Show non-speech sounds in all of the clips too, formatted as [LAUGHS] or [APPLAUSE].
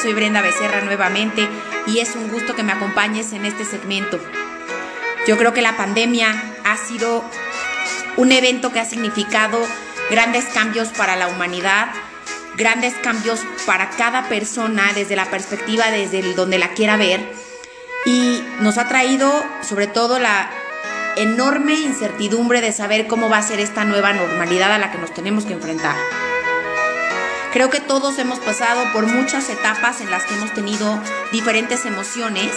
Soy Brenda Becerra nuevamente y es un gusto que me acompañes en este segmento. Yo creo que la pandemia ha sido un evento que ha significado grandes cambios para la humanidad, grandes cambios para cada persona desde la perspectiva desde donde la quiera ver y nos ha traído sobre todo la enorme incertidumbre de saber cómo va a ser esta nueva normalidad a la que nos tenemos que enfrentar. Creo que todos hemos pasado por muchas etapas en las que hemos tenido diferentes emociones,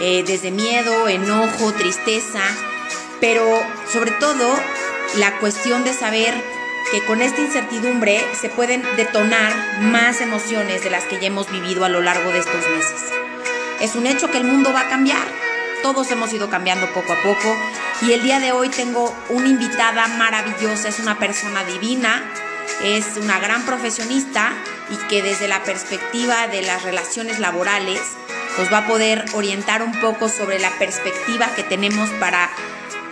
eh, desde miedo, enojo, tristeza, pero sobre todo la cuestión de saber que con esta incertidumbre se pueden detonar más emociones de las que ya hemos vivido a lo largo de estos meses. Es un hecho que el mundo va a cambiar, todos hemos ido cambiando poco a poco y el día de hoy tengo una invitada maravillosa, es una persona divina, es una gran profesionista y que desde la perspectiva de las relaciones laborales nos va a poder orientar un poco sobre la perspectiva que tenemos para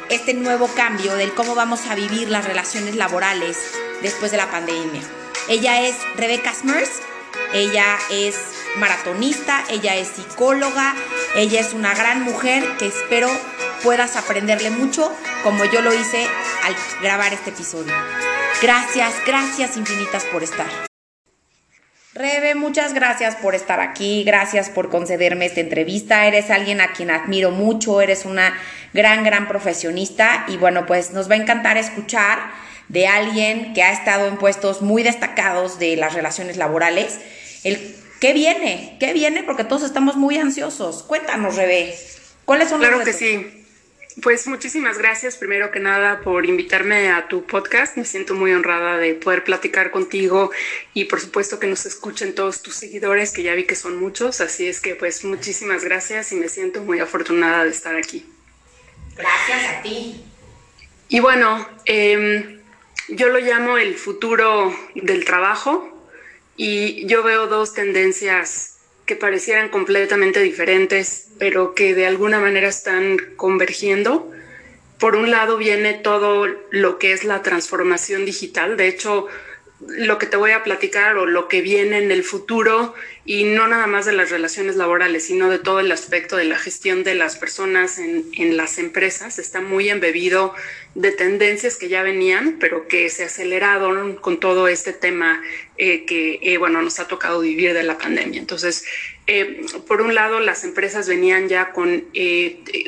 este nuevo cambio del cómo vamos a vivir las relaciones laborales después de la pandemia. Ella es Rebecca Smers, ella es maratonista, ella es psicóloga, ella es una gran mujer que espero puedas aprenderle mucho como yo lo hice al grabar este episodio. Gracias, gracias infinitas por estar. Rebe, muchas gracias por estar aquí, gracias por concederme esta entrevista. Eres alguien a quien admiro mucho, eres una gran, gran profesionista y bueno, pues nos va a encantar escuchar de alguien que ha estado en puestos muy destacados de las relaciones laborales. El, ¿Qué viene? ¿Qué viene? Porque todos estamos muy ansiosos. Cuéntanos, Rebe, ¿cuáles son los Claro que sí. Pues muchísimas gracias primero que nada por invitarme a tu podcast. Me siento muy honrada de poder platicar contigo y por supuesto que nos escuchen todos tus seguidores, que ya vi que son muchos. Así es que pues muchísimas gracias y me siento muy afortunada de estar aquí. Gracias a ti. Y bueno, em, yo lo llamo el futuro del trabajo y yo veo dos tendencias que parecieran completamente diferentes, pero que de alguna manera están convergiendo. Por un lado viene todo lo que es la transformación digital. De hecho, lo que te voy a platicar o lo que viene en el futuro y no nada más de las relaciones laborales, sino de todo el aspecto de la gestión de las personas en, en, las empresas. Está muy embebido de tendencias que ya venían, pero que se aceleraron con todo este tema eh, que, eh, bueno, nos ha tocado vivir de la pandemia. Entonces, eh, por un lado, las empresas venían ya con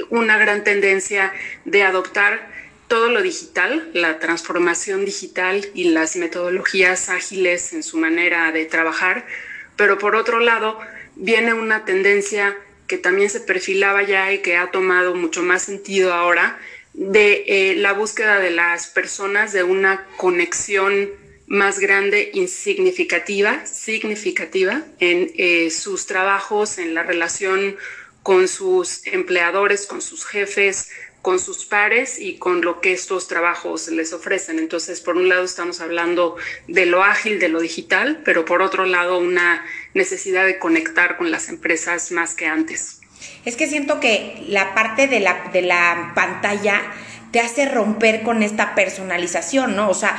una gran tendencia de adoptar todo lo digital, la transformación digital y las metodologías ágiles en su manera de trabajar, pero por otro lado viene una tendencia que también se perfilaba ya y que ha tomado mucho más sentido ahora de eh, la búsqueda de las personas de una conexión más grande y significativa, significativa en eh, sus trabajos, en la relación con sus empleadores, con sus jefes, con sus pares y con lo que estos trabajos les ofrecen. Entonces, por un lado estamos hablando de lo ágil, de lo digital, pero por otro lado una necesidad de conectar con las empresas más que antes. Es que siento que la parte de la, de la pantalla te hace romper con esta personalización, ¿no? O sea,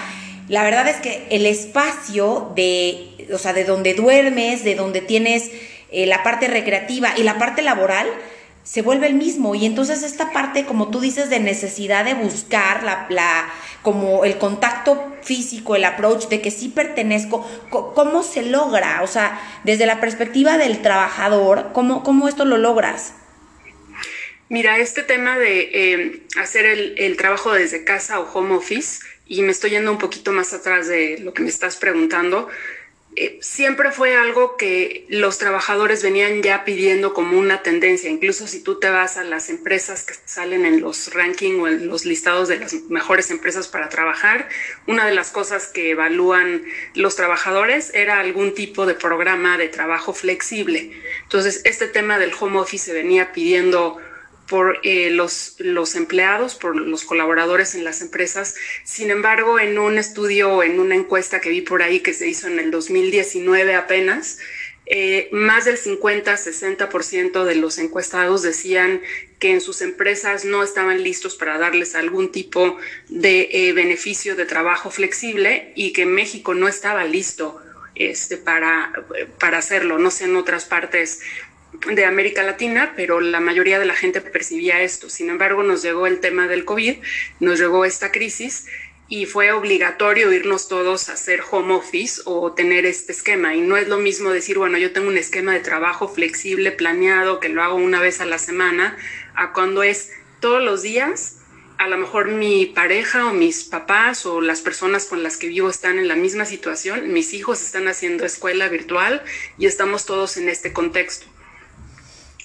la verdad es que el espacio de, o sea, de donde duermes, de donde tienes eh, la parte recreativa y la parte laboral, se vuelve el mismo. Y entonces esta parte, como tú dices, de necesidad de buscar la, la, como el contacto físico, el approach de que sí pertenezco, ¿cómo se logra? O sea, desde la perspectiva del trabajador, ¿cómo, cómo esto lo logras? Mira, este tema de eh, hacer el, el trabajo desde casa o home office, y me estoy yendo un poquito más atrás de lo que me estás preguntando, siempre fue algo que los trabajadores venían ya pidiendo como una tendencia. Incluso si tú te vas a las empresas que salen en los rankings o en los listados de las mejores empresas para trabajar, una de las cosas que evalúan los trabajadores era algún tipo de programa de trabajo flexible. Entonces, este tema del home office se venía pidiendo por eh, los, los empleados, por los colaboradores en las empresas. Sin embargo, en un estudio, en una encuesta que vi por ahí que se hizo en el 2019 apenas, eh, más del 50-60% de los encuestados decían que en sus empresas no estaban listos para darles algún tipo de eh, beneficio de trabajo flexible y que México no estaba listo este, para, para hacerlo. No sé en otras partes de América Latina, pero la mayoría de la gente percibía esto. Sin embargo, nos llegó el tema del COVID, nos llegó esta crisis y fue obligatorio irnos todos a hacer home office o tener este esquema. Y no es lo mismo decir, bueno, yo tengo un esquema de trabajo flexible, planeado, que lo hago una vez a la semana, a cuando es todos los días. A lo mejor mi pareja o mis papás o las personas con las que vivo están en la misma situación, mis hijos están haciendo escuela virtual y estamos todos en este contexto.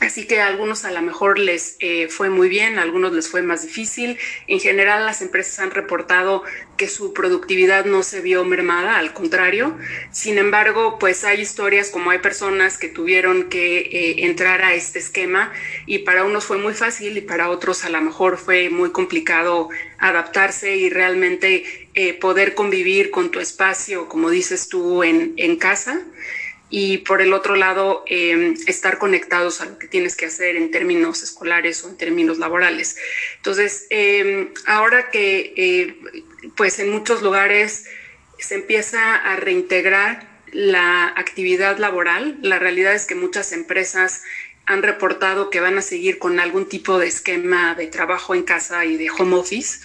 Así que a algunos a lo mejor les eh, fue muy bien, a algunos les fue más difícil. En general las empresas han reportado que su productividad no se vio mermada, al contrario. Sin embargo, pues hay historias como hay personas que tuvieron que eh, entrar a este esquema y para unos fue muy fácil y para otros a lo mejor fue muy complicado adaptarse y realmente eh, poder convivir con tu espacio, como dices tú, en, en casa y por el otro lado em, estar conectados a lo que tienes que hacer en términos escolares o en términos laborales. Entonces, em, ahora que eh, pues en muchos lugares se empieza a reintegrar la actividad laboral, la realidad es que muchas empresas han reportado que van a seguir con algún tipo de esquema de trabajo en casa y de home office.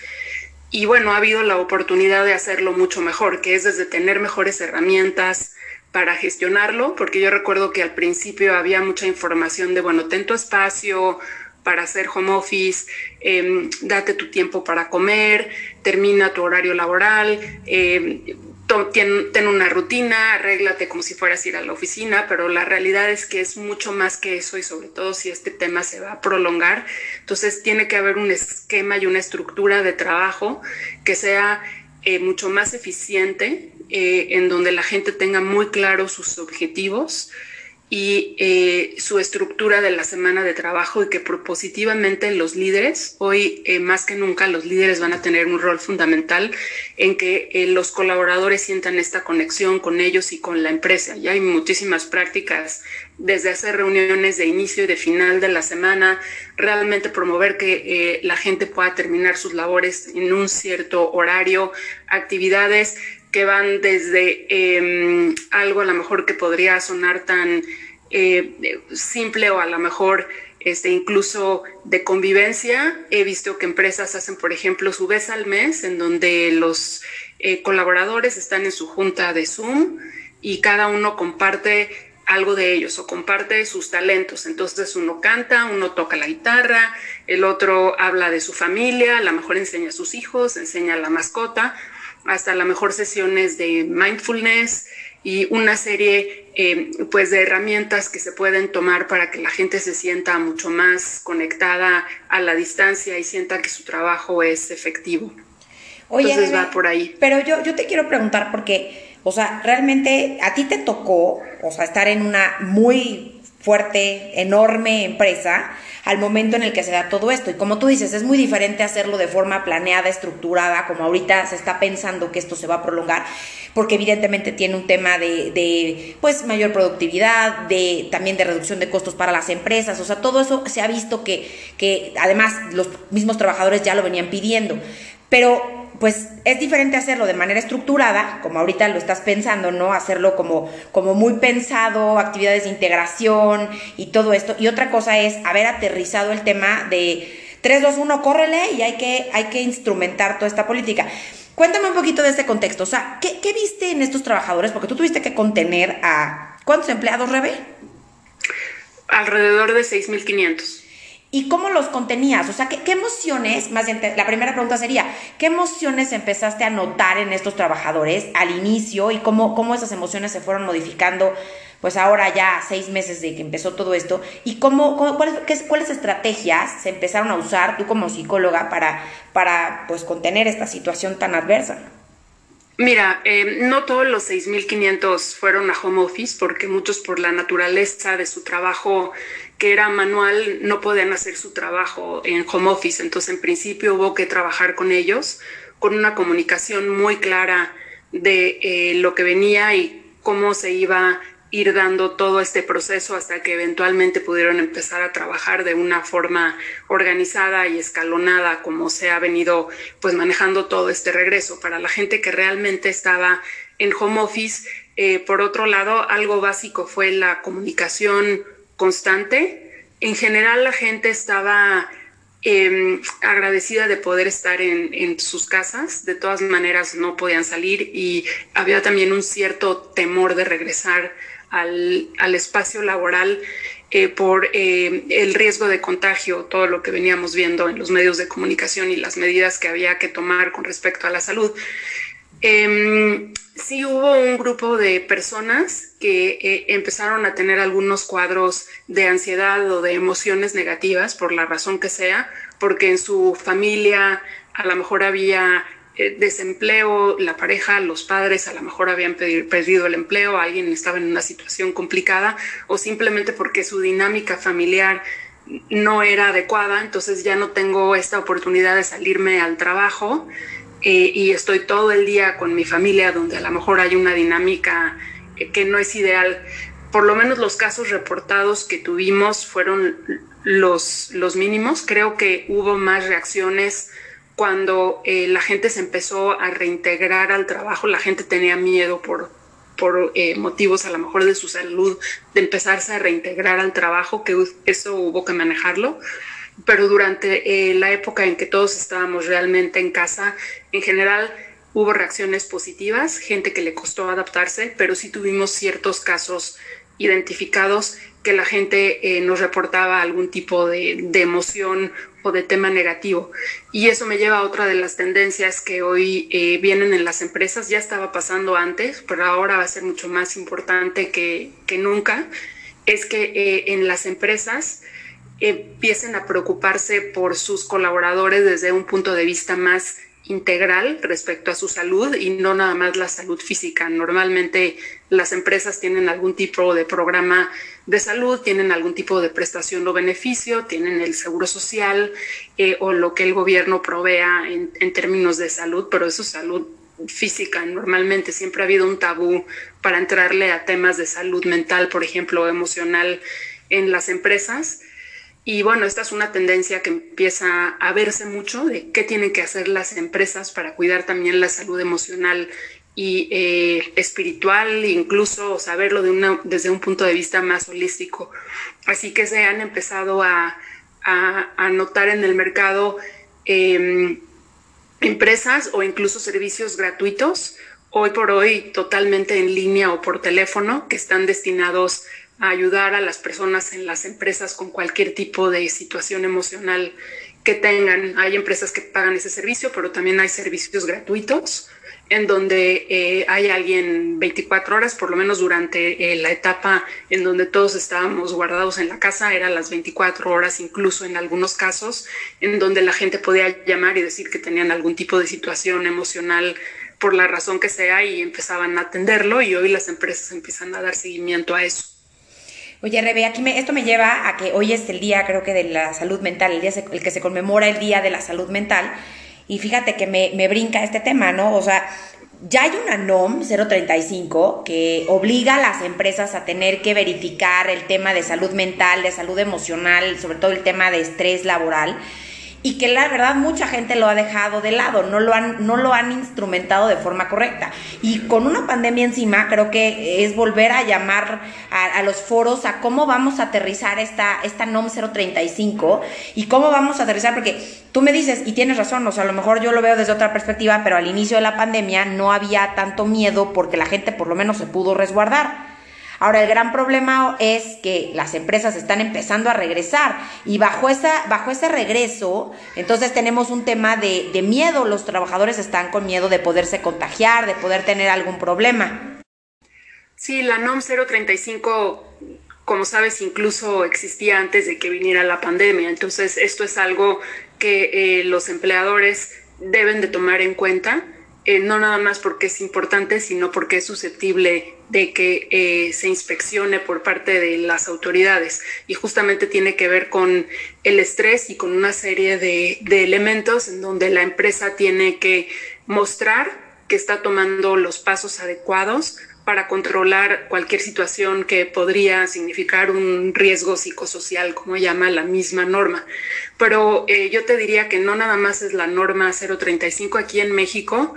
Y bueno, ha habido la oportunidad de hacerlo mucho mejor, que es desde tener mejores herramientas, para gestionarlo, porque yo recuerdo que al principio había mucha información de, bueno, ten tu espacio para hacer home office, em, date tu tiempo para comer, termina tu horario laboral, eh, ten, una rutina, arréglate como si fueras a ir a la oficina, pero la realidad es que es mucho más que eso y sobre todo si este tema se va a prolongar, entonces tiene que haber un esquema y una estructura de trabajo que sea eh, mucho más eficiente eh, en donde la gente tenga muy claros sus objetivos y eh, su estructura de la semana de trabajo y que propositivamente los líderes, hoy eh, más que nunca los líderes van a tener un rol fundamental en que los colaboradores sientan esta conexión con ellos y con la empresa. Ya hay muchísimas prácticas desde hacer reuniones de inicio y de final de la semana, realmente promover que la gente pueda terminar sus labores en un cierto horario, actividades que van desde em, algo a lo mejor que podría sonar tan eh, simple o a lo mejor este, incluso de convivencia. He visto que empresas hacen, por ejemplo, su vez al mes, en donde los eh, colaboradores están en su junta de Zoom y cada uno comparte algo de ellos o comparte sus talentos. Entonces uno canta, uno toca la guitarra, el otro habla de su familia, a lo mejor enseña a sus hijos, enseña a la mascota hasta la mejor sesiones de mindfulness y una serie eh, pues de herramientas que se pueden tomar para que la gente se sienta mucho más conectada a la distancia y sienta que su trabajo es efectivo. Oye, Entonces va por ahí. Pero yo, yo te quiero preguntar porque, o sea, realmente a ti te tocó, o sea, estar en una muy fuerte, enorme empresa al momento en el que se da todo esto. Y como tú dices, es muy diferente hacerlo de forma planeada, estructurada, como ahorita se está pensando que esto se va a prolongar, porque evidentemente tiene un tema de, de pues mayor productividad, de también de reducción de costos para las empresas, o sea, todo eso se ha visto que, que además los mismos trabajadores ya lo venían pidiendo. Pero pues es diferente hacerlo de manera estructurada, como ahorita lo estás pensando, ¿no? Hacerlo como, como muy pensado, actividades de integración y todo esto. Y otra cosa es haber aterrizado el tema de 3, 2, 1, córrele y hay que, hay que instrumentar toda esta política. Cuéntame un poquito de este contexto. O sea, ¿qué, qué viste en estos trabajadores? Porque tú tuviste que contener a... ¿Cuántos empleados, Rebe? Alrededor de 6.500. ¿Y cómo los contenías? O sea, ¿qué, emociones, más bien, la primera pregunta sería, ¿qué emociones empezaste a notar en estos trabajadores al inicio y cómo, cómo esas emociones se fueron modificando, pues ahora ya seis meses de que empezó todo esto? ¿Y cómo, cuáles, cuáles estrategias se empezaron a usar tú como psicóloga para, para pues, contener esta situación tan adversa? Mira, eh, no todos los 6.500 fueron a home office porque muchos por la naturaleza de su trabajo que era manual no podían hacer su trabajo en home office. Entonces, en principio hubo que trabajar con ellos con una comunicación muy clara de eh, lo que venía y cómo se iba ir dando todo este proceso hasta que eventualmente pudieron empezar a trabajar de una forma organizada y escalonada como se ha venido pues manejando todo este regreso para la gente que realmente estaba en home office eh, por otro lado, algo básico fue la comunicación constante. En general la gente estaba em, agradecida de poder estar en, sus casas. De todas maneras no podían salir y había también un cierto temor de regresar al, al espacio laboral eh, por eh, el riesgo de contagio, todo lo que veníamos viendo en los medios de comunicación y las medidas que había que tomar con respecto a la salud. Em, sí hubo un grupo de personas que eh, empezaron a tener algunos cuadros de ansiedad o de emociones negativas, por la razón que sea, porque en su familia a lo mejor había eh, desempleo, la pareja, los padres a lo mejor habían perdido el empleo, alguien estaba en una situación complicada o simplemente porque su dinámica familiar no era adecuada, entonces ya no tengo esta oportunidad de salirme al trabajo eh, y estoy todo el día con mi familia donde a lo mejor hay una dinámica eh, que no es ideal. Por lo menos los casos reportados que tuvimos fueron los, los mínimos. Creo que hubo más reacciones cuando eh, la gente se empezó a reintegrar al trabajo, la gente tenía miedo por, por eh, motivos a lo mejor de su salud, de empezarse a reintegrar al trabajo, que eso hubo que manejarlo. Pero durante eh, la época en que todos estábamos realmente en casa, en general hubo reacciones positivas, gente que le costó adaptarse, pero sí tuvimos ciertos casos identificados que la gente nos reportaba algún tipo de, de emoción o de tema negativo. Y eso me lleva a otra de las tendencias que hoy eh, vienen en las empresas. Ya estaba pasando antes, pero ahora va a ser mucho más importante que, que nunca. Es que eh, en las empresas empiecen a preocuparse por sus colaboradores desde un punto de vista más integral respecto a su salud y no nada más la salud física. Normalmente las empresas tienen algún tipo de programa de salud, tienen algún tipo de prestación o beneficio, tienen el seguro social eh, o lo que el gobierno provea en, en términos de salud, pero eso es salud física. Normalmente siempre ha habido un tabú para entrarle a temas de salud mental, por ejemplo, emocional en las empresas. Y bueno, esta es una tendencia que empieza a verse mucho de qué tienen que hacer las empresas para cuidar también la salud emocional y eh, espiritual, incluso saberlo desde un punto de vista más holístico. Así que se han empezado a, a, notar en el mercado em, empresas o incluso servicios gratuitos, hoy por hoy totalmente en línea o por teléfono, que están destinados a ayudar a las personas en las empresas con cualquier tipo de situación emocional que tengan. Hay empresas que pagan ese servicio, pero también hay servicios gratuitos en donde eh, hay alguien 24 horas, por lo menos durante eh, la etapa en donde todos estábamos guardados en la casa, eran las 24 horas, incluso en algunos casos, en donde la gente podía llamar y decir que tenían algún tipo de situación emocional por la razón que sea y empezaban a atenderlo y hoy las empresas empiezan a dar seguimiento a eso. Oye, Rebe, aquí me, esto me lleva a que hoy es el día, creo que de la salud mental, el día el que se conmemora el Día de la Salud Mental. Y fíjate que me, me brinca este tema, ¿no? O sea, ya hay una NOM 035 que obliga a las empresas a tener que verificar el tema de salud mental, de salud emocional, sobre todo el tema de estrés laboral y que la verdad mucha gente lo ha dejado de lado, no lo han, no lo han instrumentado de forma correcta. Y con una pandemia encima, creo que es volver a llamar a, los foros a cómo vamos a aterrizar esta, esta NOM 035 y cómo vamos a aterrizar, porque tú me dices, y tienes razón, o sea, a lo mejor yo lo veo desde otra perspectiva, pero al inicio de la pandemia no había tanto miedo porque la gente por lo menos se pudo resguardar. Ahora, el gran problema es que las empresas están empezando a regresar y bajo, esa, bajo ese regreso, entonces tenemos un tema de, de miedo. Los trabajadores están con miedo de poderse contagiar, de poder tener algún problema. Sí, la NOM 035 como sabes, incluso existía antes de que viniera la pandemia. Entonces, esto es algo que eh, los empleadores deben de tomar en cuenta eh, no nada más porque es importante, sino porque es susceptible de que eh, se inspeccione por parte de las autoridades. Y justamente tiene que ver con el estrés y con una serie de, elementos en donde la empresa tiene que mostrar que está tomando los pasos adecuados para controlar cualquier situación que podría significar un riesgo psicosocial, como llama la misma norma. Pero eh, yo te diría que no nada más es la norma 035 aquí en México,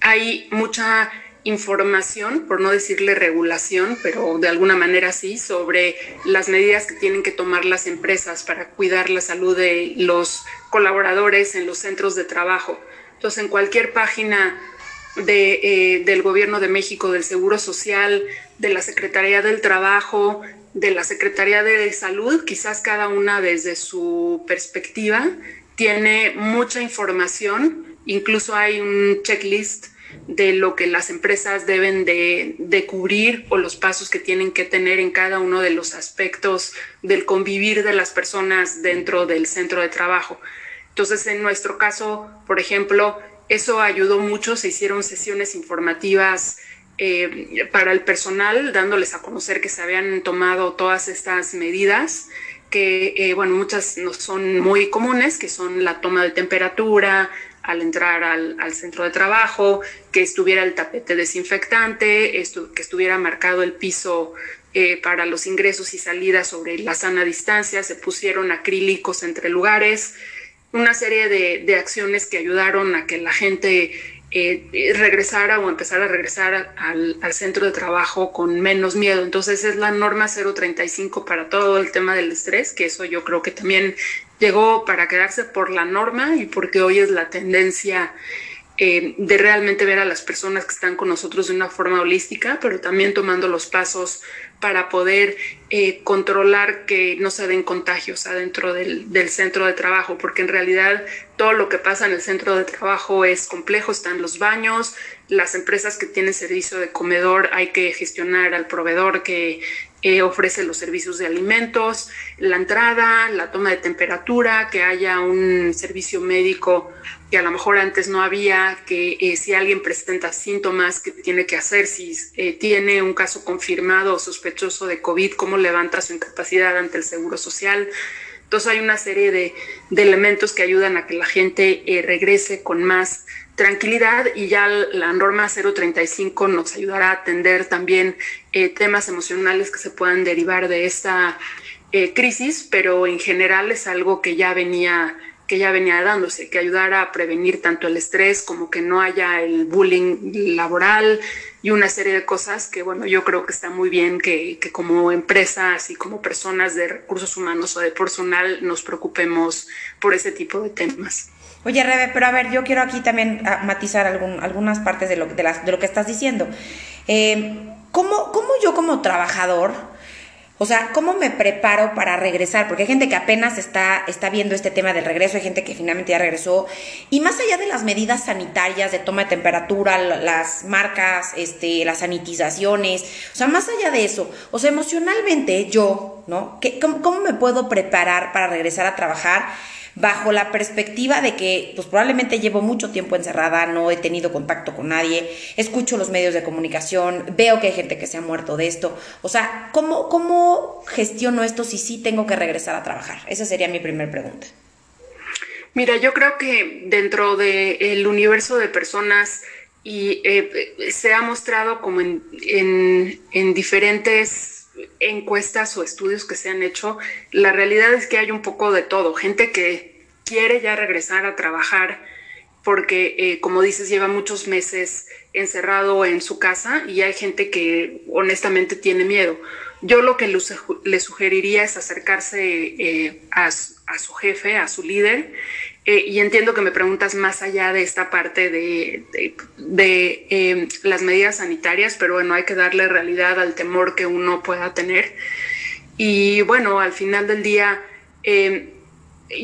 hay mucha información, por no decirle regulación, pero de alguna manera sí, sobre las medidas que tienen que tomar las empresas para cuidar la salud de los colaboradores en los centros de trabajo. Entonces, en cualquier página de, eh, del Gobierno de México, del Seguro Social, de la Secretaría del Trabajo, de la Secretaría de Salud, quizás cada una desde su perspectiva, tiene mucha información, incluso hay un checklist de lo que las empresas deben de, cubrir o los pasos que tienen que tener en cada uno de los aspectos del convivir de las personas dentro del centro de trabajo. Entonces, en nuestro caso, por ejemplo, eso ayudó mucho, se hicieron sesiones informativas eh, para el personal, dándoles a conocer que se habían tomado todas estas medidas que, eh, bueno, muchas no son muy comunes, que son la toma de temperatura, al entrar al, centro de trabajo, que estuviera el tapete desinfectante, que estuviera marcado el piso eh, para los ingresos y salidas sobre la sana distancia, se pusieron acrílicos entre lugares, una serie de, acciones que ayudaron a que la gente eh, regresara o empezara a regresar al, al, centro de trabajo con menos miedo. Entonces es la norma 035 para todo el tema del estrés, que eso yo creo que también llegó para quedarse por la norma y porque hoy es la tendencia eh, de realmente ver a las personas que están con nosotros de una forma holística, pero también tomando los pasos para poder eh, controlar que no se den contagios adentro del, del, centro de trabajo, porque en realidad todo lo que pasa en el centro de trabajo es complejo, están los baños, las empresas que tienen servicio de comedor hay que gestionar al proveedor que eh, ofrece los servicios de alimentos, la entrada, la toma de temperatura, que haya un servicio médico que a lo mejor antes no había, que eh, si alguien presenta síntomas, que tiene que hacer? Si eh, tiene un caso confirmado o sospechoso de COVID, ¿cómo levanta su incapacidad ante el Seguro Social? Entonces hay una serie de, de elementos que ayudan a que la gente regrese con más tranquilidad y ya la norma 035 nos ayudará a atender también eh, temas emocionales que se puedan derivar de esta eh, crisis, pero en general es algo que ya venía que ya venía dándose, que ayudara a prevenir tanto el estrés como que no haya el bullying laboral y una serie de cosas que, bueno, yo creo que está muy bien que, que como empresas y como personas de recursos humanos o de personal nos preocupemos por ese tipo de temas. Oye, Rebe, pero a ver, yo quiero aquí también ah, matizar algunas partes de lo, de, las, de lo que estás diciendo. Eh, ¿cómo, ¿Cómo yo como trabajador, o sea, cómo me preparo para regresar? Porque hay gente que apenas está, está viendo este tema del regreso, hay gente que finalmente ya regresó. Y más allá de las medidas sanitarias de toma de temperatura, las marcas, este, las sanitizaciones, o sea, más allá de eso, o sea, emocionalmente yo, ¿no? ¿Qué, cómo, ¿Cómo me puedo preparar para regresar a trabajar? Bajo la perspectiva de que pues probablemente llevo mucho tiempo encerrada, no he tenido contacto con nadie, escucho los medios de comunicación, veo que hay gente que se ha muerto de esto. O sea, ¿cómo, cómo gestiono esto si sí tengo que regresar a trabajar? Esa sería mi primera pregunta. Mira, yo creo que dentro del universo de personas y eh, se ha mostrado como en, en, en diferentes encuestas o estudios que se han hecho, la realidad es que hay un poco de todo. Gente que quiere ya regresar a trabajar porque, eh, como dices, lleva muchos meses encerrado en su casa y hay gente que honestamente tiene miedo. Yo lo que le sugeriría es acercarse eh, a, a su jefe, a su líder, eh, y entiendo que me preguntas más allá de esta parte de, de, em, las medidas sanitarias, pero bueno, hay que darle realidad al temor que uno pueda tener. Y bueno, al final del día, em,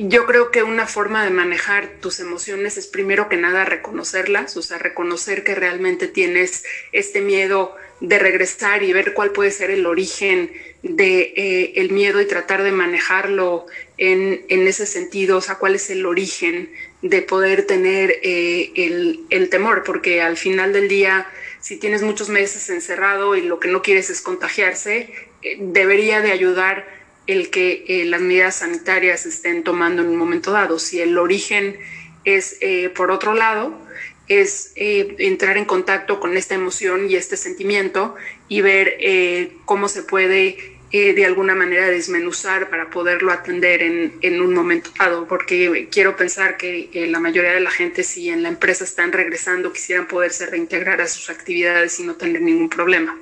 yo creo que una forma de manejar tus emociones es primero que nada reconocerlas, o sea, reconocer que realmente tienes este miedo de regresar y ver cuál puede ser el origen de eh, el miedo y tratar de manejarlo en, en, ese sentido, o sea, cuál es el origen de poder tener eh, el, el, temor, porque al final del día, si tienes muchos meses encerrado y lo que no quieres es contagiarse, eh, debería de ayudar el que las medidas sanitarias estén tomando en un momento dado. Si el origen es por otro lado, es entrar en contacto con esta emoción y este sentimiento y ver cómo se puede eh, de alguna manera desmenuzar para poderlo atender en, en un momento dado, porque quiero pensar que eh, la mayoría de la gente, si en la empresa están regresando, quisieran poderse reintegrar a sus actividades y no tener ningún problema.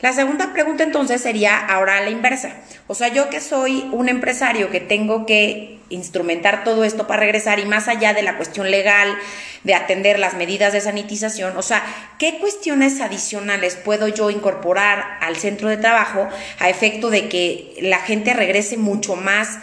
La segunda pregunta entonces sería ahora la inversa. O sea, yo que soy un empresario que tengo que instrumentar todo esto para regresar y más allá de la cuestión legal, de atender las medidas de sanitización, o sea, ¿qué cuestiones adicionales puedo yo incorporar al centro de trabajo a efecto de que la gente regrese mucho más?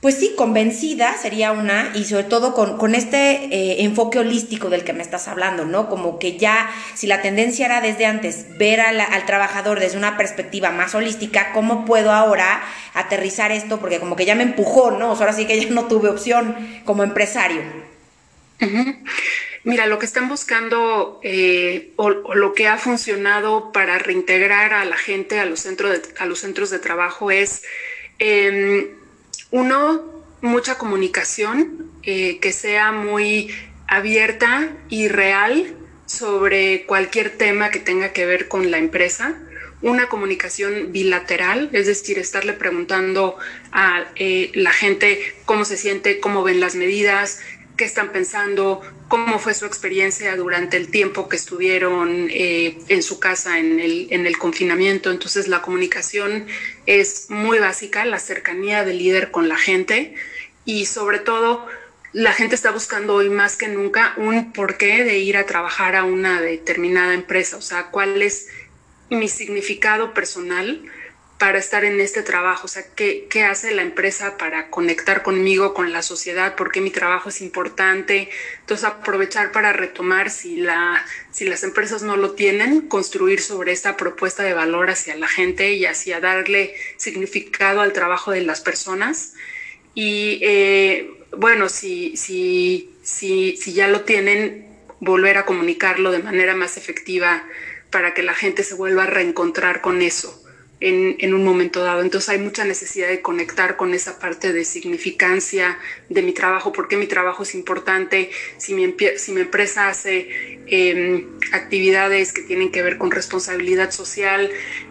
Pues sí, convencida sería una y sobre todo con, este eh, enfoque holístico del que me estás hablando, ¿no? Como que ya, si la tendencia era desde antes ver al trabajador desde una perspectiva más holística, ¿cómo puedo ahora aterrizar esto? Porque como que ya me empujó, ¿no? ahora sí que ya no tuve opción como empresario. Mira, lo que están buscando eh, o, lo que ha funcionado para reintegrar a la gente a los centros de, a los centros de trabajo es... Em, uno, mucha comunicación eh, que sea muy abierta y real sobre cualquier tema que tenga que ver con la empresa. Una comunicación bilateral, es decir, estarle preguntando a eh, la gente cómo se siente, cómo ven las medidas, qué están pensando, cómo fue su experiencia durante el tiempo que estuvieron eh, en su casa en el, en el confinamiento. Entonces la comunicación es muy básica, la cercanía del líder con la gente. Y sobre todo la gente está buscando hoy más que nunca un porqué de ir a trabajar a una determinada empresa, o sea, cuál es mi significado personal para estar en este trabajo? O sea, ¿qué, ¿qué, hace la empresa para conectar conmigo, con la sociedad? ¿Por qué mi trabajo es importante? Entonces, aprovechar para retomar si, la, si las empresas no lo tienen, construir sobre esta propuesta de valor hacia la gente y hacia darle significado al trabajo de las personas. Y eh, bueno, si, si, si, si ya lo tienen, volver a comunicarlo de manera más efectiva para que la gente se vuelva a reencontrar con eso en, un momento dado. Entonces hay mucha necesidad de conectar con esa parte de significancia de mi trabajo, por qué mi trabajo es importante, si mi, empresa hace em, actividades que tienen que ver con responsabilidad social,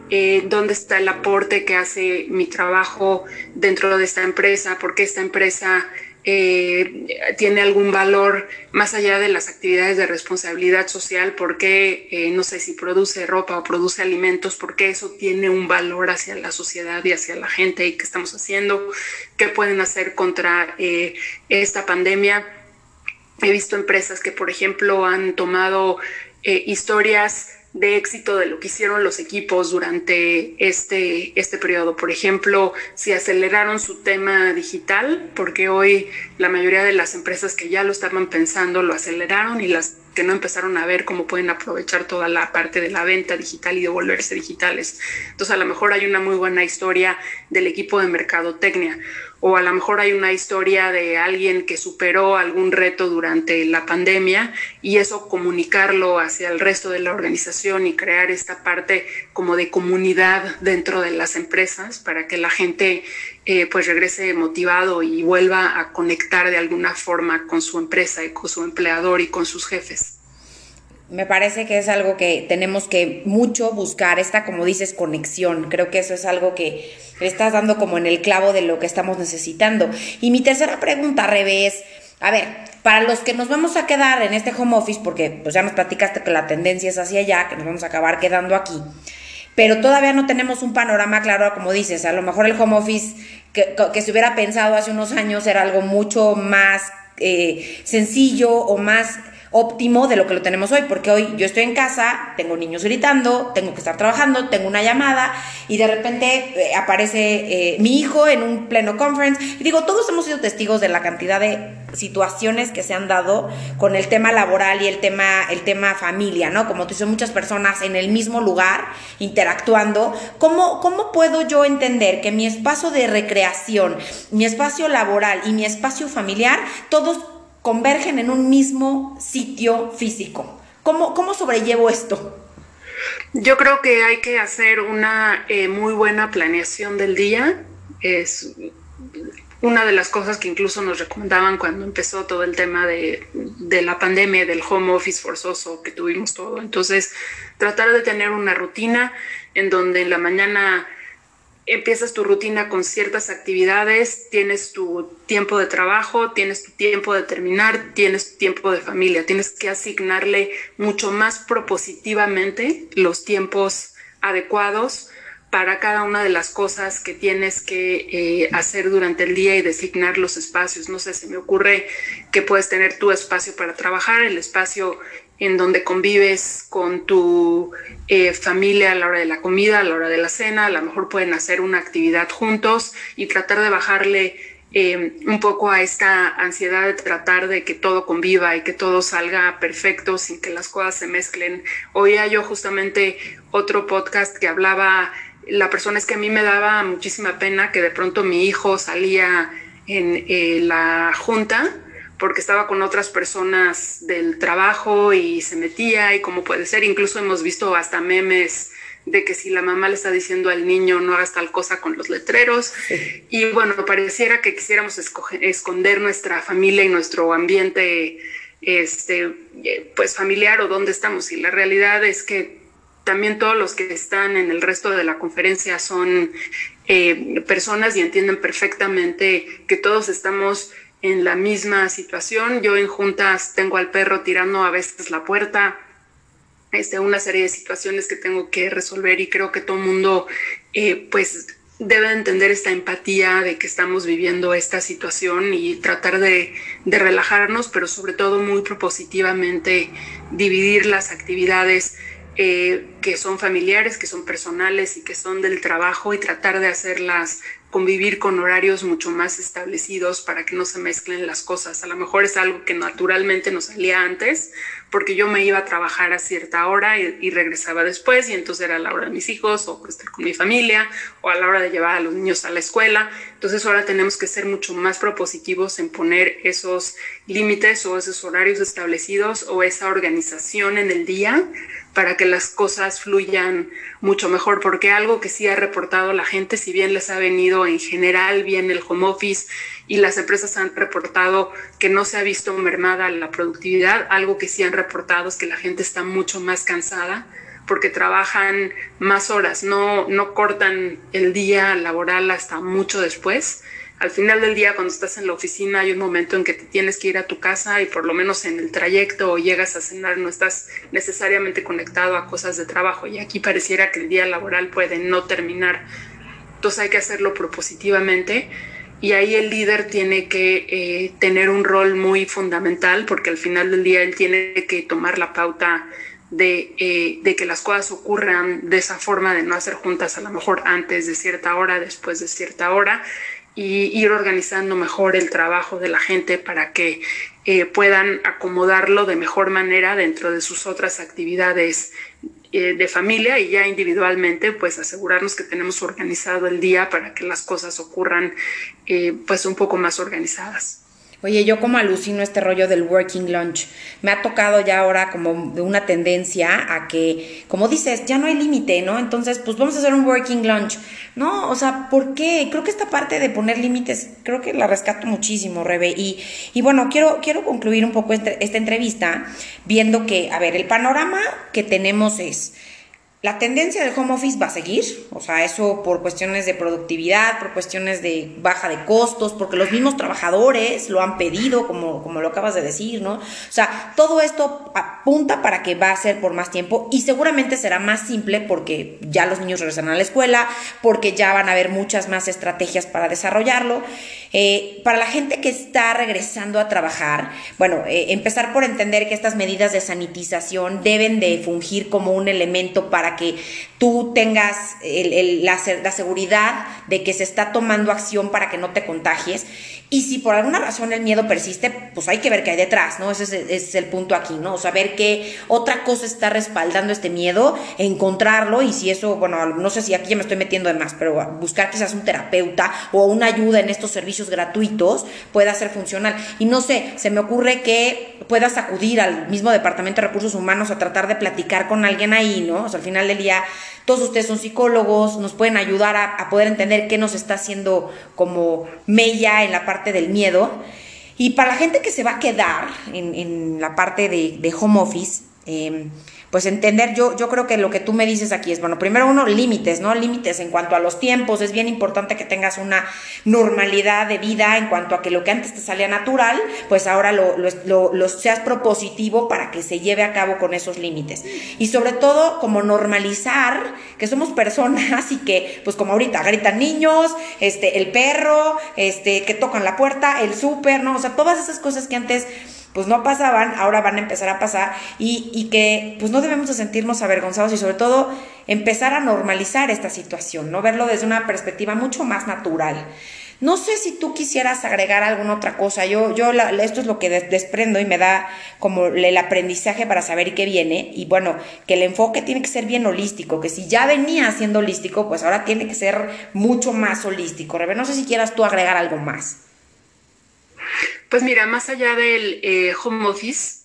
eh, dónde está el aporte que hace mi trabajo dentro de esta empresa, por qué esta empresa eh, tiene algún valor más allá de las actividades de responsabilidad social, porque, eh, no sé, si produce ropa o produce alimentos, porque eso tiene un valor hacia la sociedad y hacia la gente y qué estamos haciendo, qué pueden hacer contra eh, esta pandemia. He visto empresas que, por ejemplo, han tomado historias de éxito de lo que hicieron los equipos durante este, este periodo. Por ejemplo, si aceleraron su tema digital, porque hoy la mayoría de las empresas que ya lo estaban pensando lo aceleraron y las que no empezaron a ver cómo pueden aprovechar toda la parte de la venta digital y devolverse digitales. Entonces, a lo mejor hay una muy buena historia del equipo de mercadotecnia o a lo mejor hay una historia de alguien que superó algún reto durante la pandemia y eso comunicarlo hacia el resto de la organización y crear esta parte como de comunidad dentro de las empresas para que la gente eh, pues regrese motivado y vuelva a conectar de alguna forma con su empresa y con su empleador y con sus jefes. Me parece que es algo que tenemos que mucho buscar, esta, como dices, conexión. Creo que eso es algo que le estás dando como en el clavo de lo que estamos necesitando. Y mi tercera pregunta, revés, a ver, para los que nos vamos a quedar en este home office, porque pues ya nos platicaste que la tendencia es hacia allá, que nos vamos a acabar quedando aquí, pero todavía no tenemos un panorama claro, como dices, a lo mejor el home office que, que se hubiera pensado hace unos años era algo mucho más eh, sencillo o más óptimo de lo que lo tenemos hoy, porque hoy yo estoy en casa, tengo niños gritando, tengo que estar trabajando, tengo una llamada y de repente eh, aparece eh, mi hijo en un pleno conference y digo, todos hemos sido testigos de la cantidad de situaciones que se han dado con el tema laboral y el tema, el tema familia, ¿no? Como tú dices, muchas personas en el mismo lugar interactuando. ¿Cómo, ¿Cómo puedo yo entender que mi espacio de recreación, mi espacio laboral y mi espacio familiar, todos convergen en un mismo sitio físico. ¿Cómo, cómo sobrellevo esto? Yo creo que hay que hacer una eh, muy buena planeación del día. Es una de las cosas que incluso nos recomendaban cuando empezó todo el tema de, de, la pandemia, del home office forzoso que tuvimos todo. Entonces, tratar de tener una rutina en donde en la mañana empiezas tu rutina con ciertas actividades, tienes tu tiempo de trabajo, tienes tu tiempo de terminar, tienes tu tiempo de familia, tienes que asignarle mucho más propositivamente los tiempos adecuados para cada una de las cosas que tienes que eh, hacer durante el día y designar los espacios. No sé, se me ocurre que puedes tener tu espacio para trabajar, el espacio en donde convives con tu eh, familia a la hora de la comida, a la hora de la cena, a lo mejor pueden hacer una actividad juntos y tratar de bajarle eh, un poco a esta ansiedad de tratar de que todo conviva y que todo salga perfecto sin que las cosas se mezclen. Oía yo justamente otro podcast que hablaba, la persona es que a mí me daba muchísima pena que de pronto mi hijo salía en eh, la junta porque estaba con otras personas del trabajo y se metía y como puede ser, incluso hemos visto hasta memes de que si la mamá le está diciendo al niño no hagas tal cosa con los letreros y bueno, pareciera que quisiéramos esconder nuestra familia y nuestro ambiente este pues familiar o dónde estamos. Y la realidad es que también todos los que están en el resto de la conferencia son eh, personas y entienden perfectamente que todos estamos en la misma situación. Yo en juntas tengo al perro tirando a veces la puerta, este, una serie de situaciones que tengo que resolver y creo que todo el mundo eh, pues debe entender esta empatía de que estamos viviendo esta situación y tratar de, de relajarnos, pero sobre todo muy propositivamente dividir las actividades eh, que son familiares, que son personales y que son del trabajo y tratar de hacerlas convivir con horarios mucho más establecidos para que no se mezclen las cosas. A lo mejor es algo que naturalmente no salía antes, porque yo me iba a trabajar a cierta hora y, regresaba después, y entonces era la hora de mis hijos, o estar con mi familia, o a la hora de llevar a los niños a la escuela. Entonces ahora tenemos que ser mucho más propositivos en poner esos límites o esos horarios establecidos o esa organización en el día para que las cosas fluyan mucho mejor, porque algo que sí ha reportado la gente, si bien les ha venido en general bien el home office y las empresas han reportado que no se ha visto mermada la productividad, algo que sí han reportado es que la gente está mucho más cansada porque trabajan más horas, no, no cortan el día laboral hasta mucho después al final del día, cuando estás en la oficina, hay un momento en que te tienes que ir a tu casa y por lo menos en el trayecto o llegas a cenar, no estás necesariamente conectado a cosas de trabajo. Y aquí pareciera que el día laboral puede no terminar. Entonces hay que hacerlo propositivamente. Y ahí el líder tiene que eh, tener un rol muy fundamental porque al final del día él tiene que tomar la pauta de, eh, de, que las cosas ocurran de esa forma, de no hacer juntas a lo mejor antes de cierta hora, después de cierta hora, y ir organizando mejor el trabajo de la gente para que eh, puedan acomodarlo de mejor manera dentro de sus otras actividades eh, de familia y ya individualmente pues asegurarnos que tenemos organizado el día para que las cosas ocurran eh, pues un poco más organizadas. Oye, yo como alucino este rollo del working lunch. Me ha tocado ya ahora como de una tendencia a que, como dices, ya no hay límite, ¿no? Entonces, pues vamos a hacer un working lunch. No, o sea, ¿por qué? Creo que esta parte de poner límites, creo que la rescato muchísimo, Rebe. Y, bueno, quiero, quiero concluir un poco este, esta entrevista viendo que, a ver, el panorama que tenemos es la tendencia del home office va a seguir, o sea, eso por cuestiones de productividad, por cuestiones de baja de costos, porque los mismos trabajadores lo han pedido, como, como lo acabas de decir, ¿no? O sea, todo esto apunta para que va a ser por más tiempo y seguramente será más simple porque ya los niños regresan a la escuela, porque ya van a haber muchas más estrategias para desarrollarlo. Eh, para la gente que está regresando a trabajar, bueno, eh, empezar por entender que estas medidas de sanitización deben de fungir como un elemento para que tú tengas la, seguridad de que se está tomando acción para que no te contagies. Y si por alguna razón el miedo persiste, pues hay que ver qué hay detrás, ¿no? Ese es, el punto aquí, ¿no? O sea, ver qué otra cosa está respaldando este miedo, encontrarlo y si eso, bueno, no sé si aquí ya me estoy metiendo de más, pero buscar quizás un terapeuta o una ayuda en estos servicios gratuitos pueda ser funcional. Y no sé, se me ocurre que puedas acudir al mismo Departamento de Recursos Humanos a tratar de platicar con alguien ahí, ¿no? O sea, al final día todos ustedes son psicólogos, nos pueden ayudar a, poder entender qué nos está haciendo como mella en la parte del miedo. Y para la gente que se va a quedar en, la parte de, home office, Em, pues entender, yo, yo creo que lo que tú me dices aquí es, bueno, primero uno, límites, ¿no? Límites en cuanto a los tiempos, es bien importante que tengas una normalidad de vida en cuanto a que lo que antes te salía natural, pues ahora lo, lo, seas propositivo para que se lleve a cabo con esos límites. Y sobre todo, como normalizar que somos personas y que, pues como ahorita, gritan niños, este, el perro, este, que tocan la puerta, el súper, ¿no? O sea, todas esas cosas que antes pues no pasaban, ahora van a empezar a pasar y, y, que pues no debemos de sentirnos avergonzados y sobre todo empezar a normalizar esta situación, ¿no? Verlo desde una perspectiva mucho más natural. No sé si tú quisieras agregar alguna otra cosa. Yo, yo esto es lo que desprendo y me da como el aprendizaje para saber qué viene. Y bueno, que el enfoque tiene que ser bien holístico, que si ya venía siendo holístico, pues ahora tiene que ser mucho más holístico. Rebe, no sé si quieras tú agregar algo más. Pues mira, más allá del eh, home office,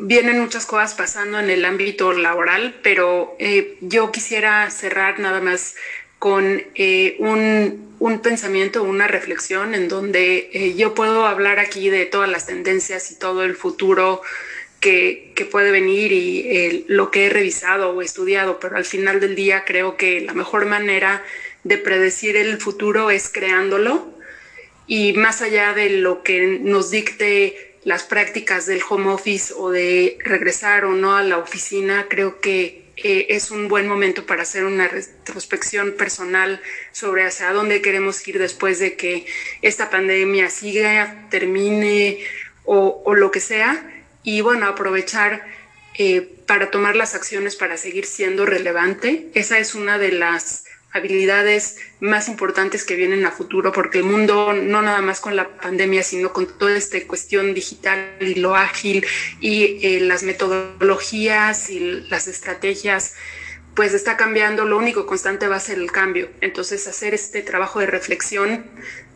vienen muchas cosas pasando en el ámbito laboral, pero eh, yo quisiera cerrar nada más con eh, un, un, pensamiento, una reflexión en donde yo puedo hablar aquí de todas las tendencias y todo el futuro que, que puede venir y lo que he revisado o estudiado, pero al final del día creo que la mejor manera de predecir el futuro es creándolo y más allá de lo que nos dicte las prácticas del home office o de regresar o no a la oficina, creo que eh, es un buen momento para hacer una retrospección personal sobre hacia dónde queremos ir después de que esta pandemia siga, termine o, lo que sea. Y bueno, aprovechar eh, para tomar las acciones para seguir siendo relevante. Esa es una de las habilidades más importantes que vienen a futuro, porque el mundo, no nada más con la pandemia, sino con toda esta cuestión digital y lo ágil y eh, las metodologías y las estrategias, pues está cambiando. Lo único constante va a ser el cambio. Entonces, hacer este trabajo de reflexión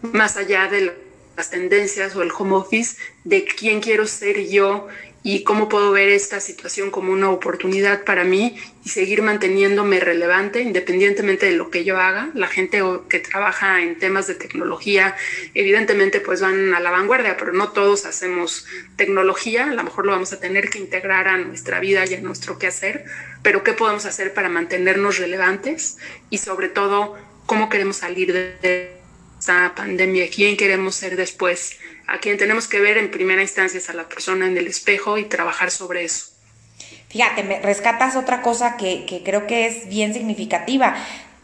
más allá de las tendencias o el home office, de quién quiero ser yo y cómo puedo ver esta situación como una oportunidad para mí y seguir manteniéndome relevante independientemente de lo que yo haga. La gente que trabaja en temas de tecnología, evidentemente pues van a la vanguardia, pero no todos hacemos tecnología, a lo mejor lo vamos a tener que integrar a nuestra vida y a nuestro quehacer, pero ¿qué podemos hacer para mantenernos relevantes? Y sobre todo, ¿cómo queremos salir de esta pandemia? ¿Quién queremos ser después? a quien tenemos que ver en primera instancia es a la persona en el espejo y trabajar sobre eso. Fíjate, me rescatas otra cosa que, que creo que es bien significativa,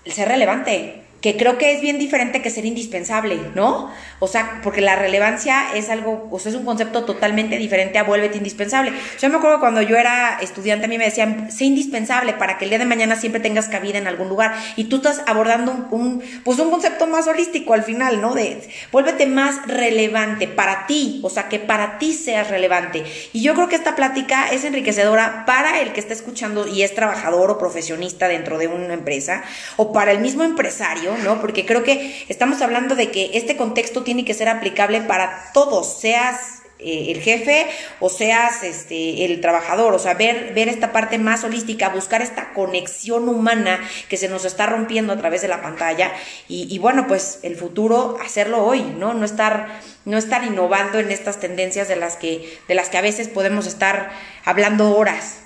el ser relevante que creo que es bien diferente que ser indispensable, ¿no? O sea, porque la relevancia es algo, o sea, es un concepto totalmente diferente a vuélvete indispensable. Yo me acuerdo cuando yo era estudiante, a mí me decían, sé indispensable para que el día de mañana siempre tengas cabida en algún lugar. Y tú estás abordando un, pues un concepto más holístico al final, ¿no? De vuélvete más relevante para ti, o sea, que para ti seas relevante. Y yo creo que esta plática es enriquecedora para el que está escuchando y es trabajador o profesionista dentro de una empresa, o para el mismo empresario ¿no? Porque creo que estamos hablando de que este contexto tiene que ser aplicable para todos, seas eh, el jefe o seas este, el trabajador, o sea, ver, ver esta parte más holística, buscar esta conexión humana que se nos está rompiendo a través de la pantalla y, bueno, pues el futuro hacerlo hoy, ¿no? No estar, no estar innovando en estas tendencias de las que, de las que a veces podemos estar hablando horas.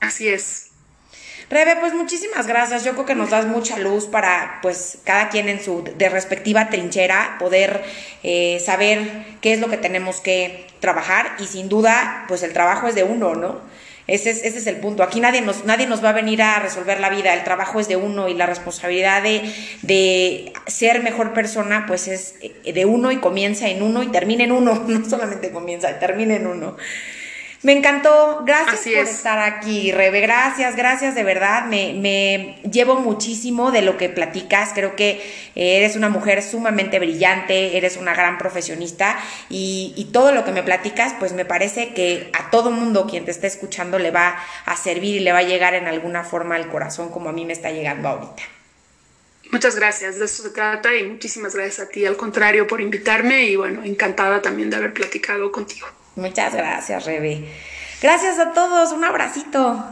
Así es, Rebe, pues muchísimas gracias. Yo creo que nos das mucha luz para, pues, cada quien en su de respectiva trinchera poder eh, saber qué es lo que tenemos que trabajar y sin duda, pues el trabajo es de uno, ¿no? Ese es, ese es el punto. Aquí nadie nos, nadie nos va a venir a resolver la vida. El trabajo es de uno y la responsabilidad de, de ser mejor persona, pues es de uno y comienza en uno y termina en uno. [LAUGHS] No solamente comienza, termina en uno. Me encantó. Gracias por estar aquí, Rebe. Gracias, gracias de verdad. Me, me, llevo muchísimo de lo que platicas. Creo que eres una mujer sumamente brillante, eres una gran profesionista y, y todo lo que me platicas, pues me parece que a todo mundo quien te esté escuchando le va a servir y le va a llegar en alguna forma al corazón como a mí me está llegando ahorita. Muchas gracias, de eso se trata y muchísimas gracias a ti, al contrario, por invitarme y bueno, encantada también de haber platicado contigo. Muchas gracias, Rebe. Gracias a todos, un abracito.